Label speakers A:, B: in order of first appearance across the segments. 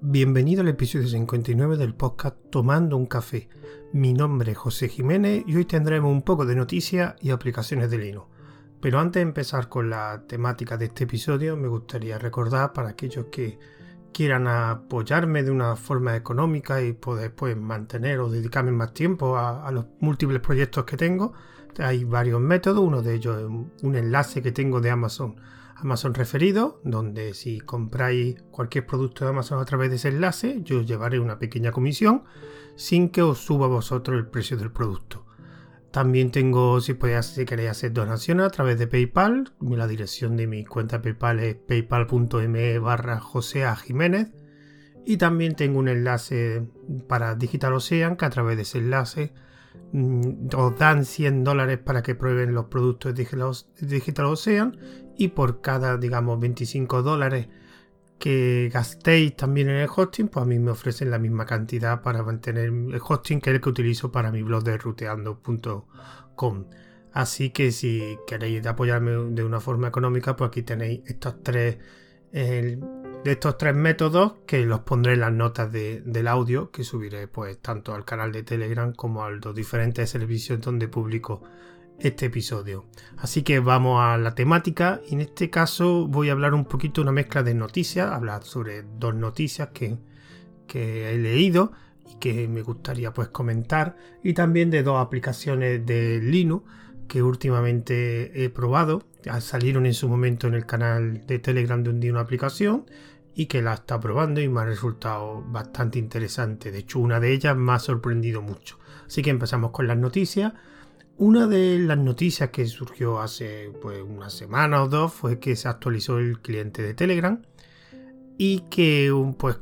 A: Bienvenido al episodio 59 del podcast Tomando un café. Mi nombre es José Jiménez y hoy tendremos un poco de noticias y aplicaciones de Linux. Pero antes de empezar con la temática de este episodio, me gustaría recordar para aquellos que quieran apoyarme de una forma económica y poder pues, mantener o dedicarme más tiempo a, a los múltiples proyectos que tengo, hay varios métodos. Uno de ellos es un enlace que tengo de Amazon Amazon referido, donde si compráis cualquier producto de Amazon a través de ese enlace, yo os llevaré una pequeña comisión sin que os suba a vosotros el precio del producto. También tengo, si, podéis, si queréis hacer donaciones a través de PayPal, la dirección de mi cuenta PayPal es paypal.me barra José Jiménez. Y también tengo un enlace para Digital Ocean, que a través de ese enlace os dan 100 dólares para que prueben los productos Digital Ocean y por cada, digamos, 25 dólares que gastéis también en el hosting, pues a mí me ofrecen la misma cantidad para mantener el hosting que el que utilizo para mi blog de ruteando.com. Así que si queréis apoyarme de una forma económica, pues aquí tenéis estos tres, de estos tres métodos que los pondré en las notas del audio que subiré pues tanto al canal de Telegram como a los diferentes servicios donde publico este episodio. Así que vamos a la temática y en este caso voy a hablar un poquito de una mezcla de noticias, hablar sobre dos noticias que, que he leído y que me gustaría pues comentar y también de dos aplicaciones de Linux que últimamente he probado. Salieron en su momento en el canal de Telegram de un día una aplicación y que la está probando y me ha resultado bastante interesante. De hecho, una de ellas me ha sorprendido mucho. Así que empezamos con las noticias. Una de las noticias que surgió hace pues, una semana o dos fue que se actualizó el cliente de Telegram y que pues,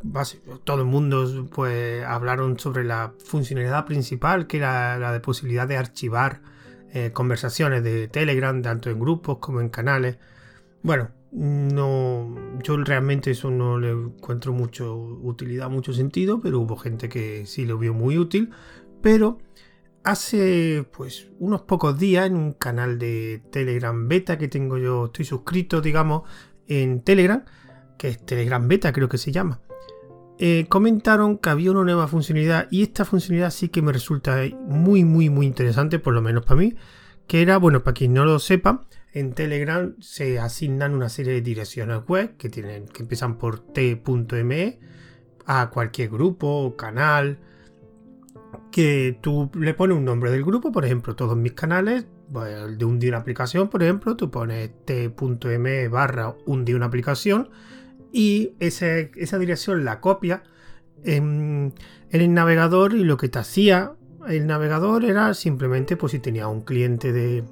A: todo el mundo pues, hablaron sobre la funcionalidad principal que era la de posibilidad de archivar eh, conversaciones de Telegram tanto en grupos como en canales. Bueno, no, yo realmente eso no le encuentro mucho utilidad, mucho sentido, pero hubo gente que sí lo vio muy útil. Pero hace pues unos pocos días en un canal de Telegram Beta que tengo yo, estoy suscrito, digamos, en Telegram, que es Telegram Beta creo que se llama. Eh, comentaron que había una nueva funcionalidad y esta funcionalidad sí que me resulta muy muy muy interesante, por lo menos para mí, que era, bueno, para quien no lo sepa, en Telegram se asignan una serie de direcciones web que, tienen, que empiezan por t.me a cualquier grupo, canal, que tú le pones un nombre del grupo, por ejemplo, todos mis canales, pues, de un día una aplicación, por ejemplo, tú pones t.m barra un día una aplicación y esa dirección la copia en, el navegador y lo que te hacía el navegador era simplemente, pues si tenía un cliente de...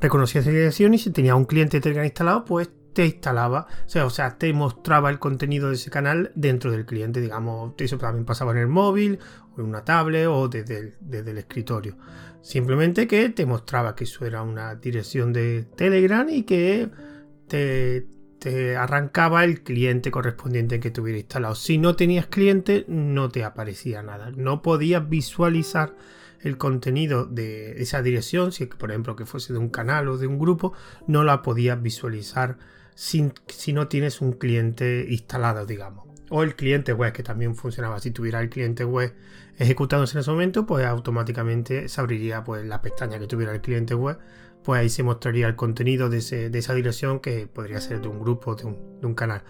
A: reconocía esa dirección y si tenía un cliente de Telegram instalado, pues te instalaba, o sea, o sea, te mostraba el contenido de ese canal dentro del cliente, digamos, eso también pasaba en el móvil, o en una tablet, o desde el, escritorio. Simplemente que te mostraba que eso era una dirección de Telegram y que te, arrancaba el cliente correspondiente que tuviera instalado. Si no tenías cliente, no te aparecía nada. No podías visualizar el contenido de esa dirección, si por ejemplo que fuese de un canal o de un grupo, no la podías visualizar si no tienes un cliente instalado, digamos. O el cliente web, que también funcionaba. Si tuviera el cliente web ejecutándose en ese momento, pues automáticamente se abriría pues, la pestaña que tuviera el cliente web. Pues ahí se mostraría el contenido de, esa dirección que podría ser de un grupo, de un, de canal.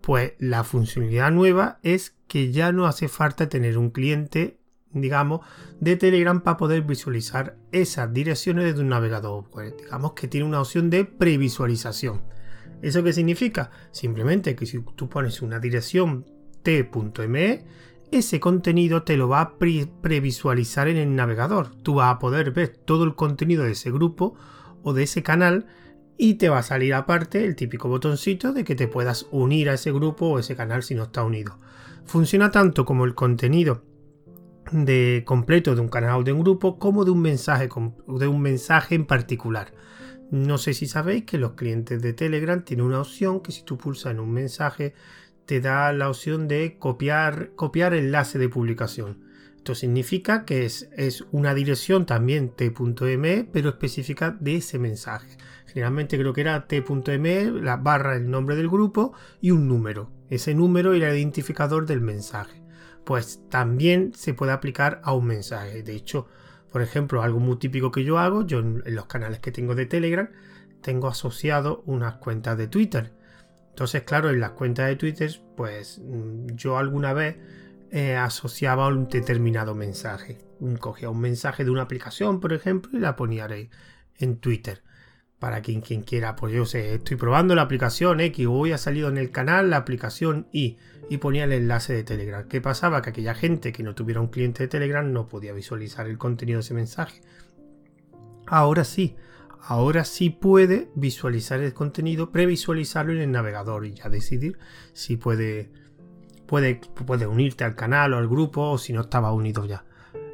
A: Pues la funcionalidad nueva es que ya no hace falta tener un cliente digamos, de Telegram para poder visualizar esas direcciones desde un navegador. Digamos que tiene una opción de previsualización. ¿Eso qué significa? Simplemente que si tú pones una dirección t.me, ese contenido te lo va a previsualizar en el navegador. Tú vas a poder ver todo el contenido de ese grupo o de ese canal y te va a salir aparte el típico botoncito de que te puedas unir a ese grupo o ese canal si no está unido. Funciona tanto como el contenido de completo de un canal o de un grupo como de un mensaje de un mensaje en particular. No sé si sabéis que los clientes de Telegram tienen una opción que si tú pulsas en un mensaje te da la opción de copiar, copiar enlace de publicación. Esto significa que es, es una dirección también t.me, pero específica de ese mensaje. Generalmente creo que era t.me, la barra, el nombre del grupo y un número. ese número y el identificador del mensaje. Pues también se puede aplicar a un mensaje. De hecho, por ejemplo, algo muy típico que yo hago, yo en los canales que tengo de Telegram, tengo asociado unas cuentas de Twitter. Entonces, claro, en las cuentas de Twitter, pues mm, yo alguna vez eh, asociaba un determinado mensaje. Cogía un mensaje de una aplicación, por ejemplo, y la ponía en Twitter. Para quien, quien quiera, pues yo sé, estoy probando la aplicación X hoy ha salido en el canal la aplicación Y y ponía el enlace de Telegram. ¿Qué pasaba? Que aquella gente que no tuviera un cliente de Telegram no podía visualizar el contenido de ese mensaje. Ahora sí, ahora sí puede visualizar el contenido, previsualizarlo en el navegador y ya decidir si puede, puede, unirte al canal o al grupo o si no estaba unido ya.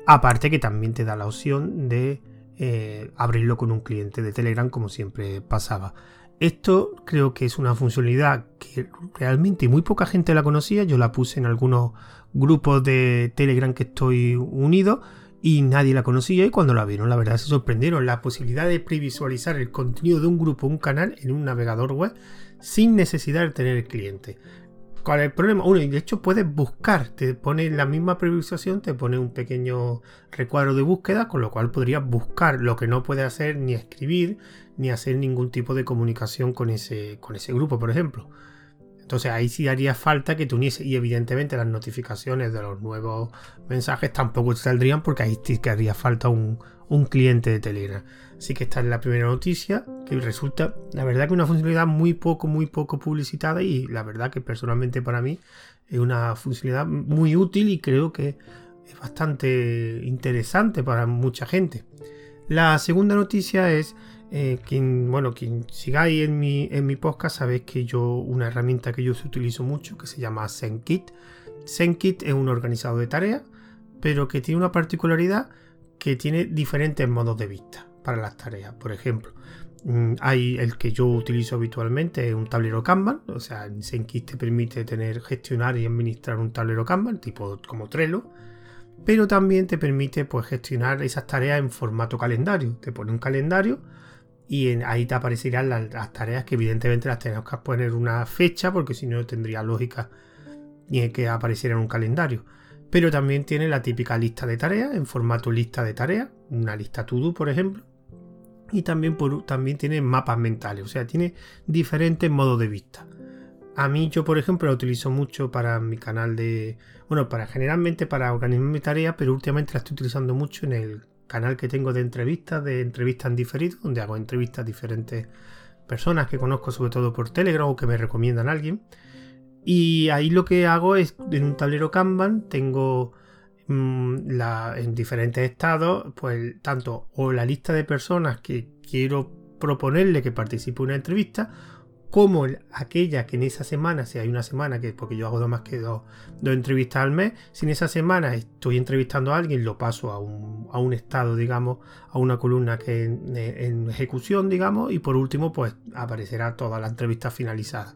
A: Aparte que también te da la opción de eh, abrirlo con un cliente de Telegram como siempre pasaba. Esto creo que es una funcionalidad que realmente muy poca gente la conocía. Yo la puse en algunos grupos de Telegram que estoy unido y nadie la conocía y cuando la vieron la verdad se sorprendieron. La posibilidad de previsualizar el contenido de un grupo un canal en un navegador web sin necesidad de tener el cliente. ¿Cuál es el problema? Uno, y de hecho puedes buscar, te pone la misma previsualización, te pone un pequeño recuadro de búsqueda, con lo cual podrías buscar lo que no puede hacer ni escribir, ni hacer ningún tipo de comunicación con ese, con ese grupo, por ejemplo. Entonces ahí sí haría falta que te uniese y evidentemente las notificaciones de los nuevos mensajes tampoco saldrían porque ahí sí que haría falta un, un cliente de Telegram. Así que esta es la primera noticia que resulta, la verdad que una funcionalidad muy poco, muy poco publicitada y la verdad que personalmente para mí es una funcionalidad muy útil y creo que es bastante interesante para mucha gente. La segunda noticia es eh, quien, bueno, quien sigáis en mi, en mi podcast sabéis que yo, una herramienta que yo utilizo mucho que se llama ZenKit. ZenKit es un organizador de tareas, pero que tiene una particularidad que tiene diferentes modos de vista para las tareas. Por ejemplo, mm, hay el que yo utilizo habitualmente, es un tablero Kanban, o sea, ZenKit te permite tener, gestionar y administrar un tablero Kanban, tipo como Trello, pero también te permite pues, gestionar esas tareas en formato calendario. Te pone un calendario y ahí te aparecerán las, tareas que evidentemente las tenemos que poner una fecha porque si no tendría lógica ni que apareciera en un calendario. Pero también tiene la típica lista de tareas en formato lista de tareas, una lista to do por ejemplo. Y también, por, también tiene mapas mentales, o sea, tiene diferentes modos de vista. A mí yo, por ejemplo, lo utilizo mucho para mi canal de... Bueno, para generalmente para organizar mi tarea, pero últimamente la estoy utilizando mucho en el canal que tengo de entrevistas, de entrevistas en diferido, donde hago entrevistas a diferentes personas que conozco sobre todo por Telegram o que me recomiendan a alguien. Y ahí lo que hago es, en un tablero Kanban, tengo mm, la, en diferentes estados, pues tanto o la lista de personas que quiero proponerle que participe en una entrevista, como aquella que en esa semana, si hay una semana, que porque yo hago más que dos, entrevistas al mes, si en esa semana estoy entrevistando a alguien, lo paso a un, estado, digamos, a una columna que en, en, ejecución, digamos, y por último, pues aparecerá toda la entrevista finalizada.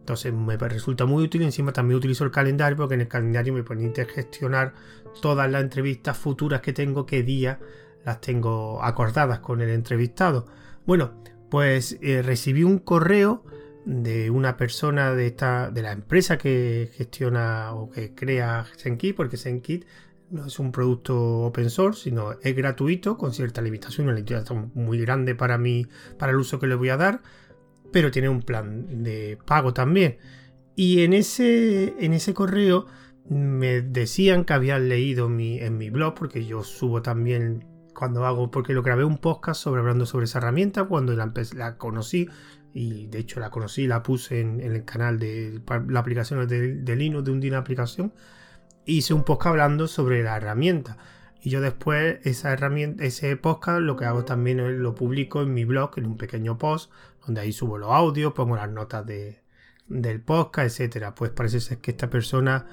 A: Entonces me resulta muy útil, encima también utilizo el calendario, porque en el calendario me permite gestionar todas las entrevistas futuras que tengo, qué día las tengo acordadas con el entrevistado. Bueno, pues eh, recibí un correo de una persona de esta de la empresa que gestiona o que crea ZenKit, porque ZenKit no es un producto open source, sino es gratuito con cierta limitación, una limitación muy grande para mí, para el uso que le voy a dar, pero tiene un plan de pago también. Y en ese, en ese correo me decían que habían leído mi, en mi blog, porque yo subo también cuando hago, porque lo grabé un podcast sobre hablando sobre esa herramienta, cuando la, la conocí, y de hecho la conocí, la puse en, el canal de la aplicación de, Linux, de un día aplicación, hice un podcast hablando sobre la herramienta. Y yo después esa herramienta, ese podcast lo que hago también lo publico en mi blog, en un pequeño post, donde ahí subo los audios, pongo las notas de, del podcast, etcétera. Pues parece ser que esta persona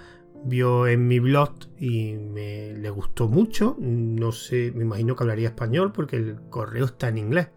A: vio en mi blog y me le gustó mucho. No sé, me imagino que hablaría español porque el correo está en inglés.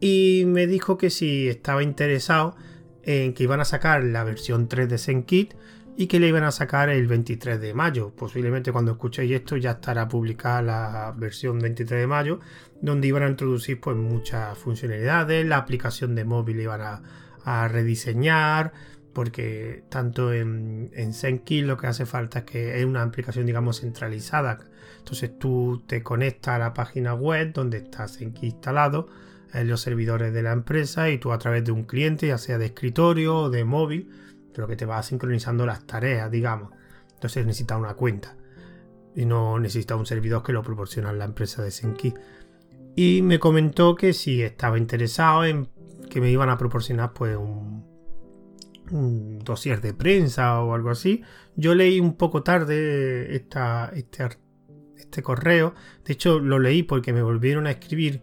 A: Y me dijo que si estaba interesado en que iban a sacar la versión 3 de ZenKit y que le iban a sacar el 23 de mayo. Posiblemente cuando escuchéis esto ya estará publicada la versión 23 de mayo, donde iban a introducir pues muchas funcionalidades, la aplicación de móvil iban a, a rediseñar, porque tanto en, en ZenKey lo que hace falta es que es una aplicación, digamos, centralizada. Entonces tú te conectas a la página web donde está ZenKey instalado, en los servidores de la empresa, y tú a través de un cliente, ya sea de escritorio o de móvil, lo que te va sincronizando las tareas, digamos. Entonces necesitas una cuenta. Y no necesita un servidor que lo proporciona la empresa de ZenKey. Y me comentó que si estaba interesado en que me iban a proporcionar pues un, un dossier de prensa o algo así. Yo leí un poco tarde esta, este, este correo. De hecho, lo leí porque me volvieron a escribir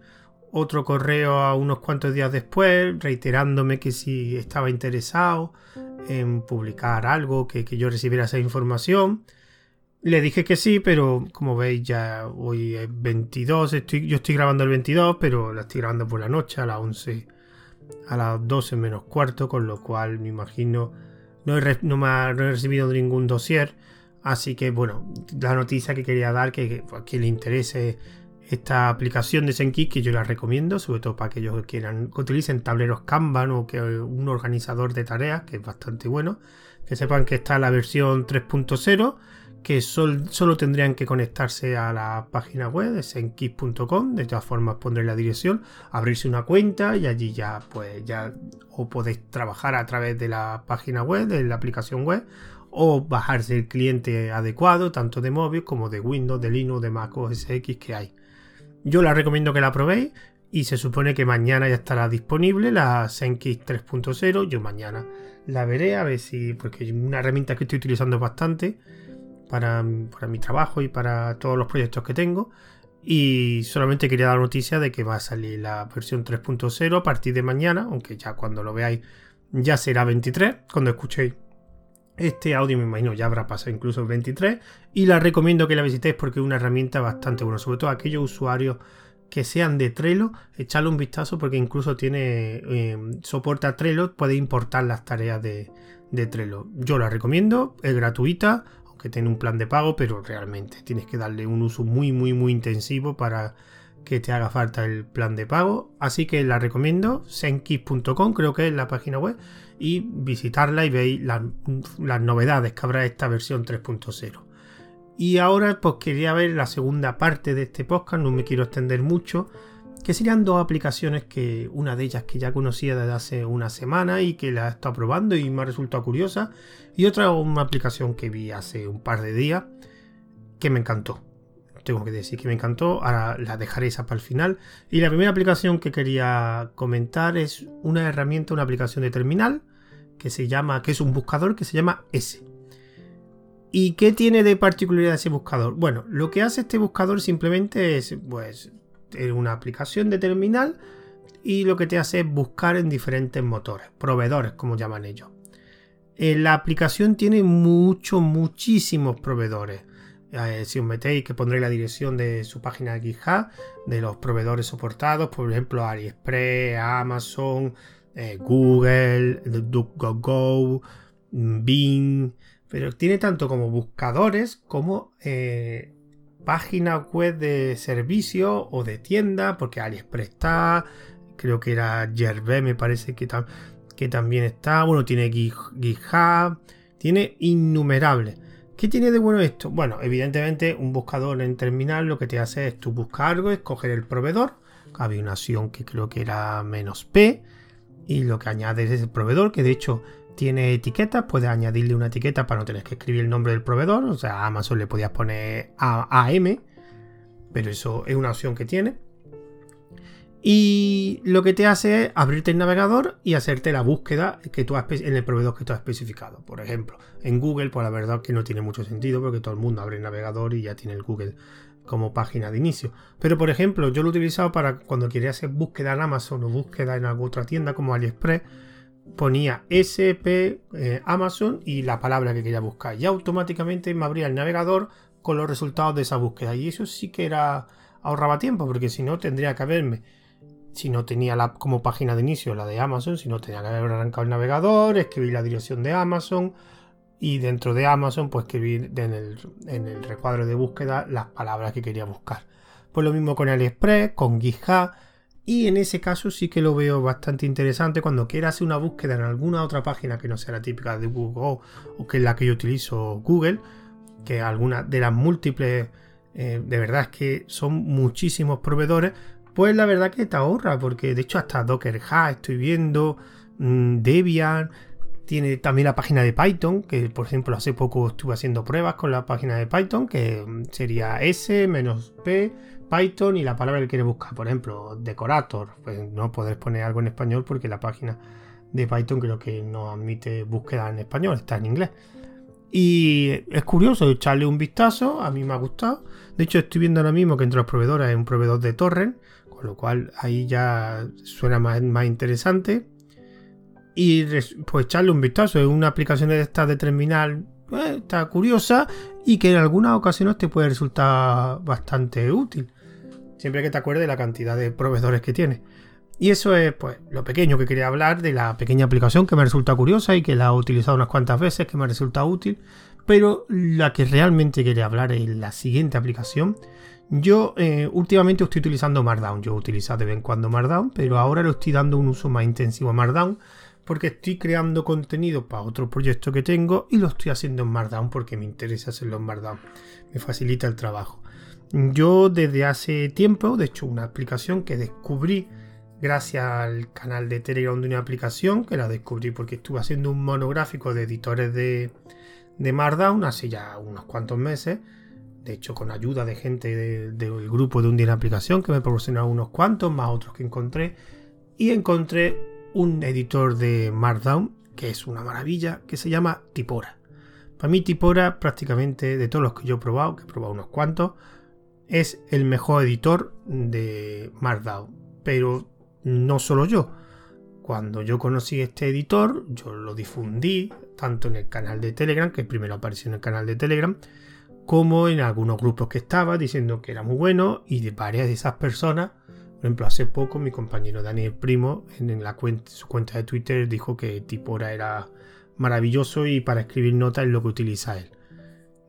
A: otro correo a unos cuantos días después, reiterándome que si estaba interesado en publicar algo, que, que yo recibiera esa información. Le dije que sí, pero como veis ya hoy es 22, estoy, yo estoy grabando el 22, pero la estoy grabando por la noche a las 11 a las 12 menos cuarto, con lo cual me imagino no he, no me ha, recibido ningún dossier. Así que bueno, la noticia que quería dar, que, a quien le interese esta aplicación de Senki, que yo la recomiendo, sobre todo para aquellos que quieran, que utilicen tableros Kanban o que un organizador de tareas, que es bastante bueno. Que sepan que está la versión 3.0 que solo tendrían que conectarse a la página web de senkit.com, de todas formas pondré la dirección, abrirse una cuenta y allí ya pues ya o podéis trabajar a través de la página web, de la aplicación web o bajarse el cliente adecuado tanto de móvil como de Windows, de Linux, de Mac OS X que hay. Yo la recomiendo que la probéis y se supone que mañana ya estará disponible la Senkit 3.0. Yo mañana la veré a ver si, porque es una herramienta que estoy utilizando bastante para, mi trabajo y para todos los proyectos que tengo. Y solamente quería dar noticia de que va a salir la versión 3.0 a partir de mañana, aunque ya cuando lo veáis ya será 23. Cuando escuchéis este audio me imagino ya habrá pasado incluso el 23. Y la recomiendo que la visitéis porque es una herramienta bastante buena, sobre todo aquellos usuarios que sean de Trello, echarle un vistazo porque incluso tiene eh, soporta Trello, puede importar las tareas de Trello. Yo la recomiendo, es gratuita, que tiene un plan de pago, pero realmente tienes que darle un uso muy, muy, muy intensivo para que te haga falta el plan de pago. Así que la recomiendo, senkit.com creo que es la página web, y visitarla y veis las, las novedades que habrá esta versión 3.0. Y ahora pues quería ver la segunda parte de este podcast, no me quiero extender mucho, que serían dos aplicaciones que una de ellas que ya conocía desde hace una semana y que la he estado probando y me ha resultado curiosa y otra una aplicación que vi hace un par de días que me encantó. Tengo que decir que me encantó ahora la dejaré esa para el final. Y la primera aplicación que quería comentar es una herramienta una aplicación de terminal que se llama que es un buscador que se llama S. ¿Y qué tiene de particularidad ese buscador? Bueno, lo que hace este buscador simplemente es, pues, una aplicación de terminal y lo que te hace es buscar en diferentes motores, proveedores como llaman ellos. Eh, la aplicación tiene muchos, muchísimos proveedores. Eh, si os metéis, que pondré la dirección de su página de GitHub, de los proveedores soportados, por ejemplo AliExpress, Amazon, eh, Google, DuckDuckGo, Bing, pero tiene tanto como buscadores como página web de servicio o de tienda, porque AliExpress está, creo que era Yerbe, me parece que, que también está, bueno, tiene GitHub, tiene innumerables. ¿Qué tiene de bueno esto? Bueno, evidentemente un buscador en terminal lo que te hace es tú buscar algo, escoger el proveedor, había una opción que creo que era menos P, y lo que añades es el proveedor, que de hecho tiene etiquetas, puedes añadirle una etiqueta para no tener que escribir el nombre del proveedor. O sea, a Amazon le podías poner AM, pero eso es una opción que tiene. Y lo que te hace es abrirte el navegador y hacerte la búsqueda que tú has, en el proveedor que tú has especificado. Por ejemplo, en Google, pues la verdad que no tiene mucho sentido porque todo el mundo abre el navegador y ya tiene el Google como página de inicio. Pero por ejemplo, yo lo he utilizado para cuando quería hacer búsqueda en Amazon o búsqueda en alguna otra tienda como AliExpress ponía SP eh, Amazon y la palabra que quería buscar. Y automáticamente me abría el navegador con los resultados de esa búsqueda. Y eso sí que era ahorraba tiempo, porque si no tendría que haberme, si no tenía la, como página de inicio la de Amazon, si no tenía que haber arrancado el navegador, escribir la dirección de Amazon y dentro de Amazon pues escribir en el, en el recuadro de búsqueda las palabras que quería buscar. Pues lo mismo con AliExpress, con GitHub Y en ese caso sí que lo veo bastante interesante cuando quiera hacer una búsqueda en alguna otra página que no sea la típica de Google o que es la que yo utilizo Google, que alguna de las múltiples, eh, de verdad es que son muchísimos proveedores, pues la verdad que te ahorra, porque de hecho hasta Docker Hub estoy viendo, mm, Debian, tiene también la página de Python, que por ejemplo hace poco estuve haciendo pruebas con la página de Python, que mm, sería S-P Python y la palabra que quiere buscar. Por ejemplo, decorator. Pues no podés poner algo en español porque la página de Python creo que no admite búsqueda en español, está en inglés. Y es curioso echarle un vistazo, a mí me ha gustado. De hecho, estoy viendo ahora mismo que entre los proveedores hay un proveedor de torrent, con lo cual ahí ya suena más, más interesante. Y pues echarle un vistazo, es una aplicación de esta de terminal, pues, está curiosa y que en algunas ocasiones te puede resultar bastante útil. Siempre que te acuerdes de la cantidad de proveedores que tiene. Y eso es pues lo pequeño que quería hablar de la pequeña aplicación que me resulta curiosa y que la he utilizado unas cuantas veces, que me resulta útil. Pero la que realmente quería hablar es la siguiente aplicación. Yo eh, últimamente estoy utilizando Markdown. Yo utilizo de vez en cuando Markdown, pero ahora lo estoy dando un uso más intensivo a Markdown porque estoy creando contenido para otro proyecto que tengo y lo estoy haciendo en Markdown porque me interesa hacerlo en Markdown. Me facilita el trabajo. Yo desde hace tiempo, de hecho una aplicación que descubrí gracias al canal de Telegram de una aplicación, que la descubrí porque estuve haciendo un monográfico de editores de, de Markdown hace ya unos cuantos meses. De hecho, con ayuda de gente del grupo de un día en aplicación que me proporcionaron unos cuantos, más otros que encontré. Y encontré un editor de Markdown que es una maravilla, que se llama Tipora. Para mí Tipora prácticamente de todos los que yo he probado, que he probado unos cuantos, es el mejor editor de Markdown. Pero no solo yo. Cuando yo conocí este editor, yo lo difundí tanto en el canal de Telegram, que primero apareció en el canal de Telegram, como en algunos grupos que estaba diciendo que era muy bueno y de varias de esas personas. Por ejemplo, hace poco mi compañero Daniel Primo en su cuenta de Twitter dijo que Tipora era maravilloso y para escribir notas es lo que utiliza él.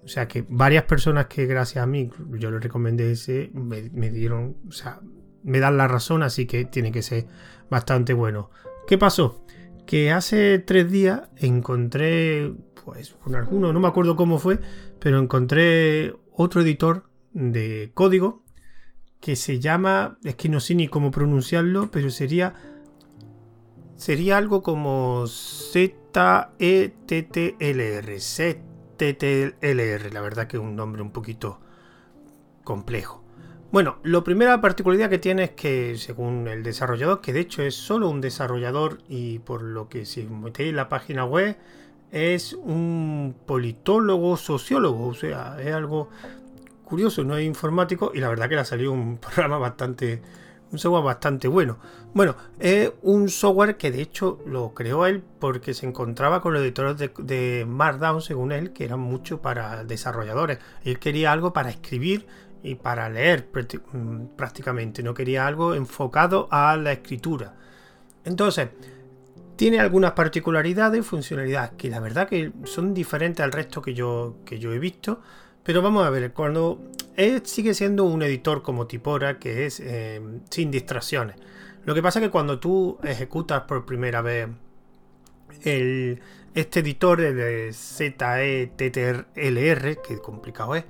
A: O sea que varias personas que gracias a mí yo le recomendé ese me, dieron, o sea, me dan la razón, así que tiene que ser bastante bueno. ¿Qué pasó? Que hace tres días encontré, pues con alguno, no me acuerdo cómo fue, pero encontré otro editor de código que se llama, es que no sé ni cómo pronunciarlo, pero sería sería algo como Z-E-T-T-L-R. TTLR, la verdad que es un nombre un poquito complejo. Bueno, lo primera particularidad que tiene es que, según el desarrollador, que de hecho es solo un desarrollador y por lo que si metéis la página web, es un politólogo, sociólogo, o sea, es algo curioso, no es informático y la verdad que le ha salido un programa bastante un software bastante bueno. Bueno, es un software que de hecho lo creó él porque se encontraba con los editores de, Markdown, según él, que eran mucho para desarrolladores. Él quería algo para escribir y para leer mm, prácticamente, no quería algo enfocado a la escritura. Entonces, tiene algunas particularidades y funcionalidades que la verdad que son diferentes al resto que yo, que yo he visto. Pero vamos a ver, cuando él sigue siendo un editor como Tipora, que es eh, sin distracciones. Lo que pasa es que cuando tú ejecutas por primera vez el, este editor de ZETTLR, que complicado es,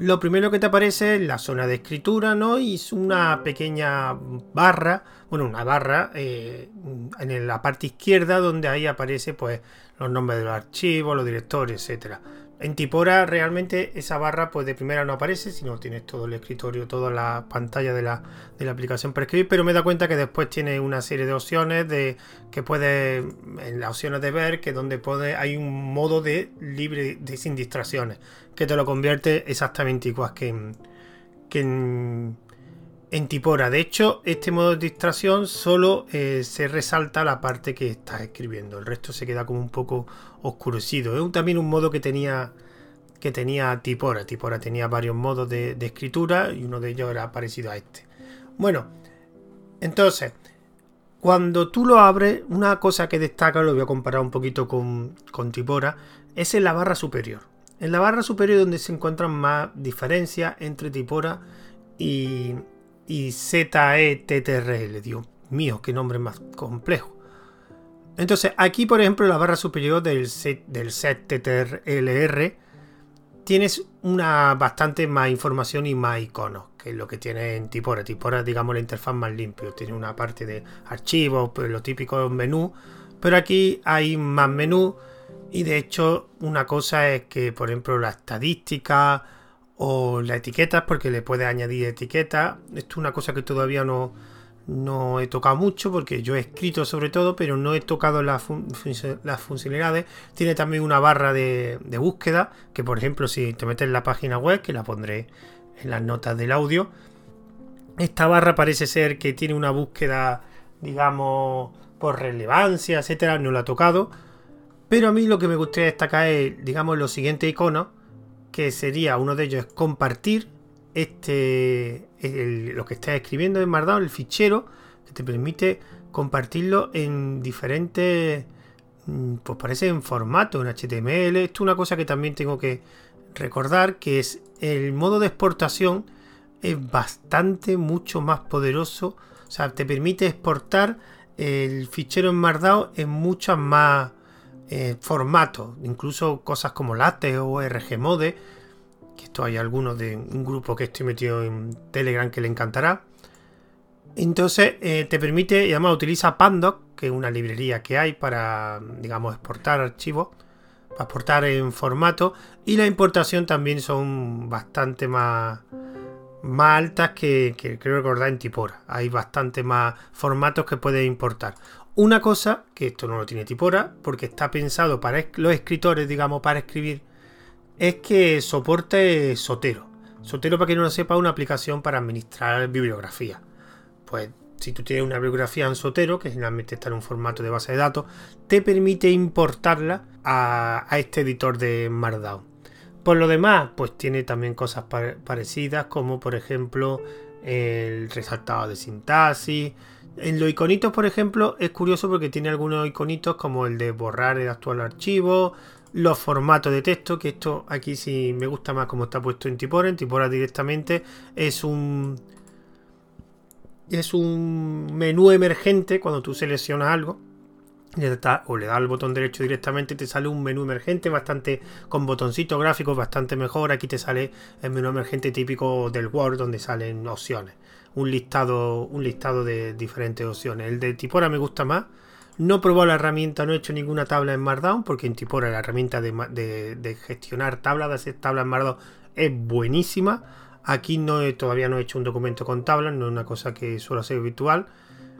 A: lo primero que te aparece es la zona de escritura, ¿no? Y es una pequeña barra, bueno, una barra eh, en la parte izquierda donde ahí aparece pues los nombres de los archivos, los directores, etcétera. En Tipora realmente esa barra pues de primera no aparece, sino tienes todo el escritorio, toda la pantalla de la, aplicación para escribir, pero me da cuenta que después tiene una serie de opciones de que puede en las opciones de ver, que donde puede, hay un modo de libre de sin distracciones, que te lo convierte exactamente igual que que en, en Tipora. De hecho, este modo de distracción solo eh, se resalta la parte que estás escribiendo. El resto se queda como un poco oscurecido. Es también un modo que tenía que tenía Tipora. Tipora tenía varios modos de, escritura y uno de ellos era parecido a este. Bueno, entonces, cuando tú lo abres, una cosa que destaca, lo voy a comparar un poquito con, con Tipora, es en la barra superior. En la barra superior donde se encuentran más diferencias entre Tipora y, y ZETTRL. Dios mío, qué nombre más complejo. Entonces, aquí, por ejemplo, la barra superior del set, del ZTRLR tienes una bastante más información y más iconos que lo que tiene en Tipora. Tipora, digamos, la interfaz más limpio. Tiene una parte de archivos, pues lo típico menú. Pero aquí hay más menú. Y de hecho, una cosa es que, por ejemplo, la estadística o las etiquetas, porque le puedes añadir etiquetas. Esto es una cosa que todavía no, no he tocado mucho porque yo he escrito sobre todo, pero no he tocado las, funcionalidades. Tiene también una barra de, búsqueda, que por ejemplo si te metes en la página web, que la pondré en las notas del audio, esta barra parece ser que tiene una búsqueda, digamos, por relevancia, etcétera, no la he tocado. Pero a mí lo que me gustaría destacar es, digamos, los siguientes iconos que sería uno de ellos es compartir este lo que estás escribiendo en Markdown, el fichero que te permite compartirlo en diferentes mm, pues parece en formato en HTML esto es una cosa que también tengo que recordar que es el modo de exportación es bastante mucho más poderoso. O sea te permite exportar el fichero en Markdown en muchos más eh, incluso cosas como LaTeX o RGMode, que esto hay algunos de un grupo que estoy metido en Telegram que le encantará. Entonces eh, te permite, y además utiliza Pandoc, que es una librería que hay para, digamos, exportar archivos, para exportar en formato, y la importación también son bastante más, más altas que, que creo recordar en Tipora. Hay bastante más formatos que puedes importar. Una cosa, que esto no lo tiene Tipora, porque está pensado para los escritores, digamos, para escribir, es que soporte Sotero. Sotero, para que no lo sepa, una aplicación para administrar bibliografía. Pues si tú tienes una bibliografía en Sotero, que generalmente está en un formato de base de datos, te permite importarla a, este editor de Markdown. Por lo demás, pues tiene también cosas parecidas, como por ejemplo el resaltado de sintaxis, en los iconitos, por ejemplo, es curioso porque tiene algunos iconitos como el de borrar el actual archivo, los formatos de texto, que esto aquí sí me gusta más como está puesto en Tipora. En Tipora directamente es un es un menú emergente cuando tú seleccionas algo o le das al botón derecho directamente te sale un menú emergente bastante con botoncitos gráficos bastante mejor aquí te sale el menú emergente típico del Word donde salen opciones un listado, un listado de diferentes opciones. El de Tipora me gusta más. No he probado la herramienta, no he hecho ninguna tabla en Markdown, porque en Tipora la herramienta de, gestionar tablas, de hacer tablas en Markdown es buenísima. Aquí no todavía no he hecho un documento con tablas, no es una cosa que suelo hacer habitual.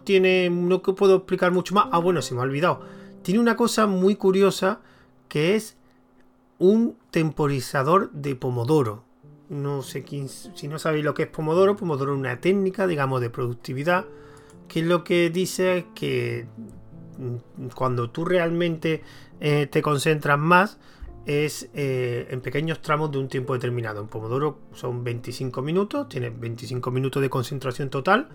A: Tiene, no puedo explicar mucho más. Ah, bueno, se me ha olvidado. Tiene una cosa muy curiosa que es un temporizador de Pomodoro no sé quién, si no sabéis lo que es Pomodoro, Pomodoro es una técnica, digamos, de productividad, que es lo que dice que mm, cuando tú realmente eh, te concentras más es eh, en pequeños tramos de un tiempo determinado. En Pomodoro son 25 minutos, tienes 25 minutos de concentración total,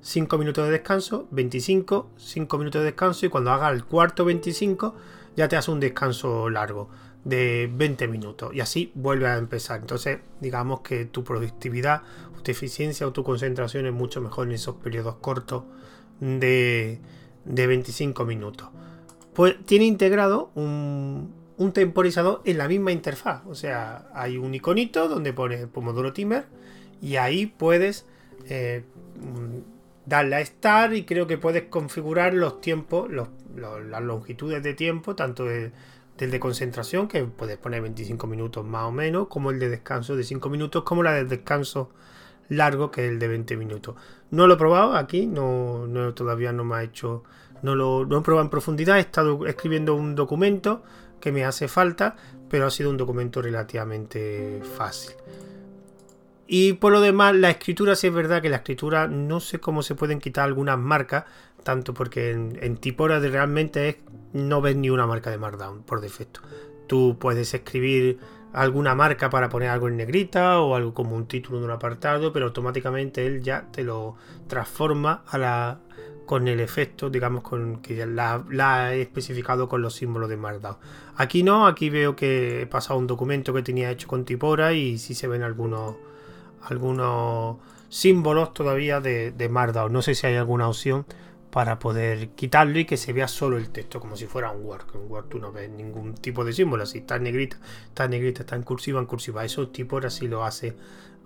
A: 5 minutos de descanso, 25, 5 minutos de descanso y cuando hagas el cuarto 25 ya te hace un descanso largo de 20 minutos y así vuelve a empezar. Entonces, digamos que tu productividad, tu eficiencia o tu concentración es mucho mejor en esos periodos cortos de, de 25 minutos. Pues tiene integrado un, un, temporizador en la misma interfaz. O sea, hay un iconito donde pone Pomodoro Timer y ahí puedes eh, darle a Start y creo que puedes configurar los tiempos, las longitudes de tiempo, tanto de el de concentración, que puedes poner 25 minutos más o menos, como el de descanso de 5 minutos, como la de descanso largo, que es el de 20 minutos. No lo he probado aquí, no, todavía no me ha hecho, no lo he probado en profundidad, he estado escribiendo un documento que me hace falta, pero ha sido un documento relativamente fácil. Y por lo demás, la escritura sí es verdad que la escritura no sé cómo se pueden quitar algunas marcas, tanto porque en, en Tipora realmente no ves ni una marca de Markdown por defecto. Tú puedes escribir alguna marca para poner algo en negrita o algo como un título de un apartado, pero automáticamente él ya te lo transforma con el efecto, digamos, con que ya la, he especificado con los símbolos de Markdown. Aquí no, aquí veo que he pasado un documento que tenía hecho con Tipora y sí se ven algunos algunos símbolos todavía de, de Markdown. No sé si hay alguna opción para poder quitarlo y que se vea solo el texto, como si fuera un Word. En Word tú no ves ningún tipo de símbolo, si está en negrita, está en negrita, está en cursiva, en cursiva. Eso tipo ahora sí lo hace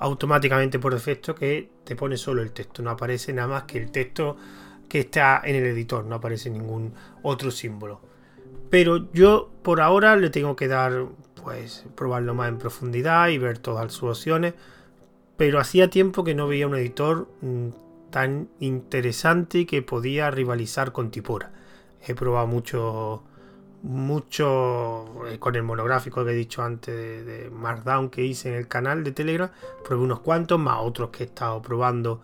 A: automáticamente por defecto que te pone solo el texto, no aparece nada más que el texto que está en el editor, no aparece ningún otro símbolo. Pero yo por ahora le tengo que dar, pues, probarlo más en profundidad y ver todas sus opciones. Pero hacía tiempo que no veía un editor mm, tan interesante que podía rivalizar con Tipora. He probado mucho, mucho eh, con el monográfico que he dicho antes de, de, Markdown que hice en el canal de Telegram. Probé unos cuantos, más otros que he estado probando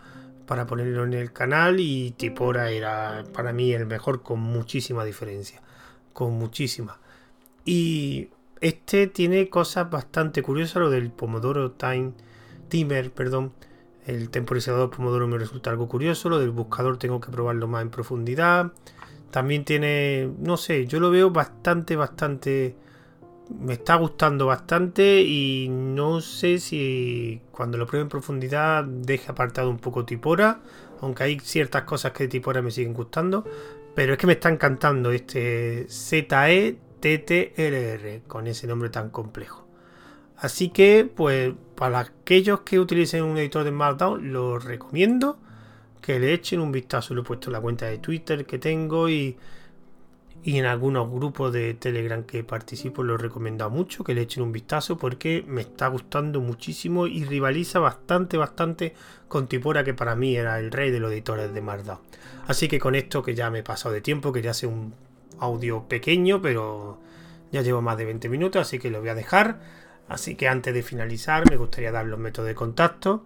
A: para ponerlo en el canal y Tipora era para mí el mejor con muchísima diferencia con muchísimas. Y este tiene cosas bastante curiosas, lo del Pomodoro Time Timer, perdón. El temporizador Pomodoro me resulta algo curioso, lo del buscador tengo que probarlo más en profundidad. También tiene, no sé, yo lo veo bastante, bastante... Me está gustando bastante y no sé si cuando lo pruebe en profundidad deje apartado un poco Tipora, aunque hay ciertas cosas que de Tipora me siguen gustando, pero es que me está encantando este ZE TTLR con ese nombre tan complejo. Así que, pues, para aquellos que utilicen un editor de Markdown, lo recomiendo que le echen un vistazo. Lo he puesto en la cuenta de Twitter que tengo y, y en algunos grupos de Telegram que participo lo he recomendado mucho que le echen un vistazo porque me está gustando muchísimo y rivaliza bastante, bastante con Tipora que para mí era el rey de los editores de Markdown. Así que con esto que ya me he pasado de tiempo, que ya hace un audio pequeño, pero ya llevo más de 20 minutos, así que lo voy a dejar. Así que antes de finalizar me gustaría dar los métodos de contacto.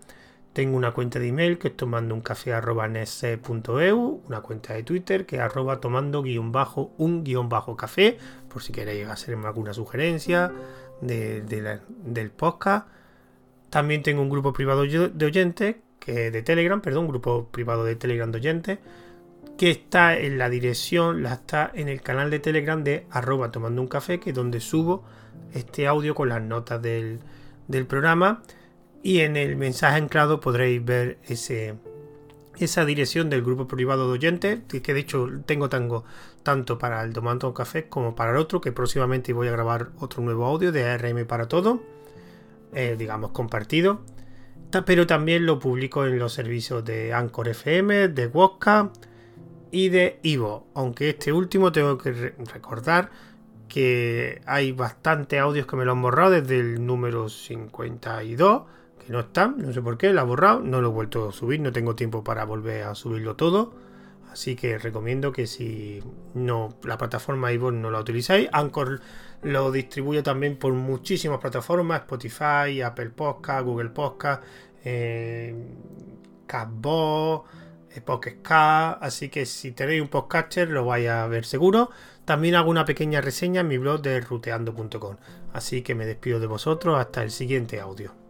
A: Tengo una cuenta de email que es tomando un café una cuenta de Twitter que es arroba tomando guion bajo un guion bajo café, por si queréis hacerme alguna sugerencia del podcast. También tengo un grupo privado de oyentes, que de Telegram, perdón, un grupo privado de Telegram de oyentes, que está en la dirección, la está en el canal de Telegram de arroba tomando un café, que es donde subo este audio con las notas del, del programa. Y en el mensaje anclado podréis ver ese, esa dirección del grupo privado de oyentes, que de hecho tengo tango tanto para el Tomando un Café como para el otro, que próximamente voy a grabar otro nuevo audio de ARM para todo, eh, digamos compartido. Pero también lo publico en los servicios de Anchor FM, de Wosca y de Ivo. Aunque este último tengo que recordar que hay bastantes audios que me lo han borrado desde el número 52, que no están, no sé por qué, lo ha borrado, no lo he vuelto a subir, no tengo tiempo para volver a subirlo todo. Así que recomiendo que si no la plataforma Ivo no la utilizáis, Anchor lo distribuye también por muchísimas plataformas, Spotify, Apple Podcast, Google Podcast, eh, Castbox, Pocket así que si tenéis un podcaster lo vais a ver seguro. También hago una pequeña reseña en mi blog de ruteando.com. Así que me despido de vosotros hasta el siguiente audio.